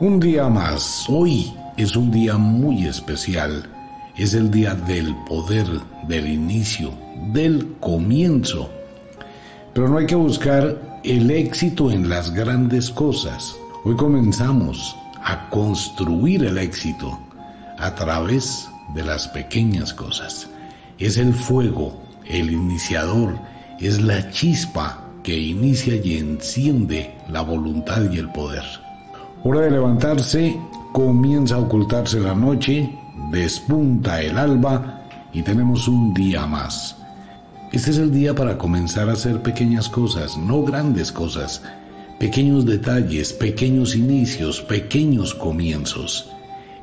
Un día más. Hoy es un día muy especial. Es el día del poder, del inicio, del comienzo. Pero no hay que buscar el éxito en las grandes cosas. Hoy comenzamos a construir el éxito a través de las pequeñas cosas. Es el fuego, el iniciador, es la chispa que inicia y enciende la voluntad y el poder. Hora de levantarse, comienza a ocultarse la noche, despunta el alba y tenemos un día más. Este es el día para comenzar a hacer pequeñas cosas, no grandes cosas, pequeños detalles, pequeños inicios, pequeños comienzos.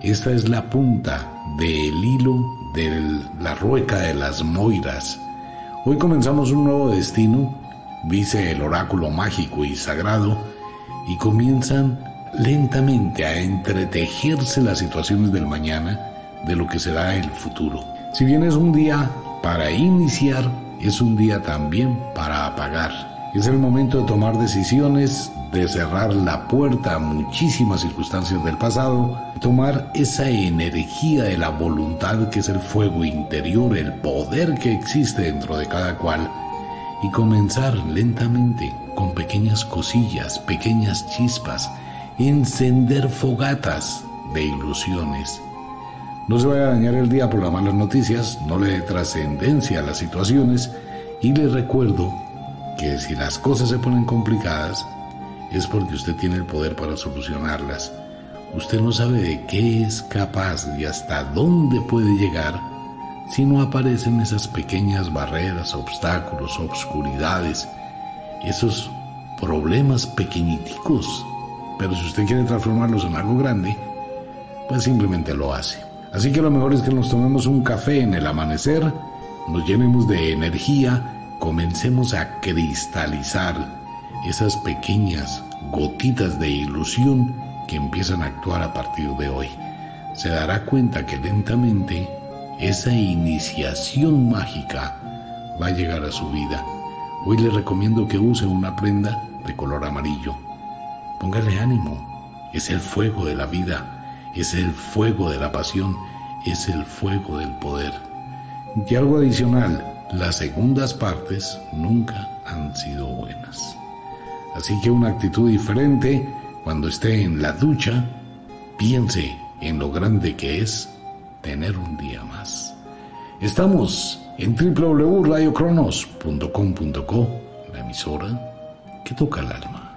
Esta es la punta del hilo de la rueca de las moiras. Hoy comenzamos un nuevo destino, dice el oráculo mágico y sagrado, y comienzan lentamente a entretejerse las situaciones del mañana de lo que será el futuro. Si bien es un día para iniciar, es un día también para apagar. Es el momento de tomar decisiones, de cerrar la puerta a muchísimas circunstancias del pasado, tomar esa energía de la voluntad que es el fuego interior, el poder que existe dentro de cada cual, y comenzar lentamente con pequeñas cosillas, pequeñas chispas, encender fogatas de ilusiones. No se vaya a dañar el día por las malas noticias, no le dé trascendencia a las situaciones y le recuerdo que si las cosas se ponen complicadas es porque usted tiene el poder para solucionarlas. Usted no sabe de qué es capaz y hasta dónde puede llegar si no aparecen esas pequeñas barreras, obstáculos, obscuridades, esos problemas pequeñiticos pero si usted quiere transformarlos en algo grande, pues simplemente lo hace. Así que lo mejor es que nos tomemos un café en el amanecer, nos llenemos de energía, comencemos a cristalizar esas pequeñas gotitas de ilusión que empiezan a actuar a partir de hoy. Se dará cuenta que lentamente esa iniciación mágica va a llegar a su vida. Hoy le recomiendo que use una prenda de color amarillo Póngale ánimo. Es el fuego de la vida, es el fuego de la pasión, es el fuego del poder. Y algo adicional, las segundas partes nunca han sido buenas. Así que una actitud diferente cuando esté en la ducha, piense en lo grande que es tener un día más. Estamos en www.radiocronos.com.co, la emisora que toca el alma.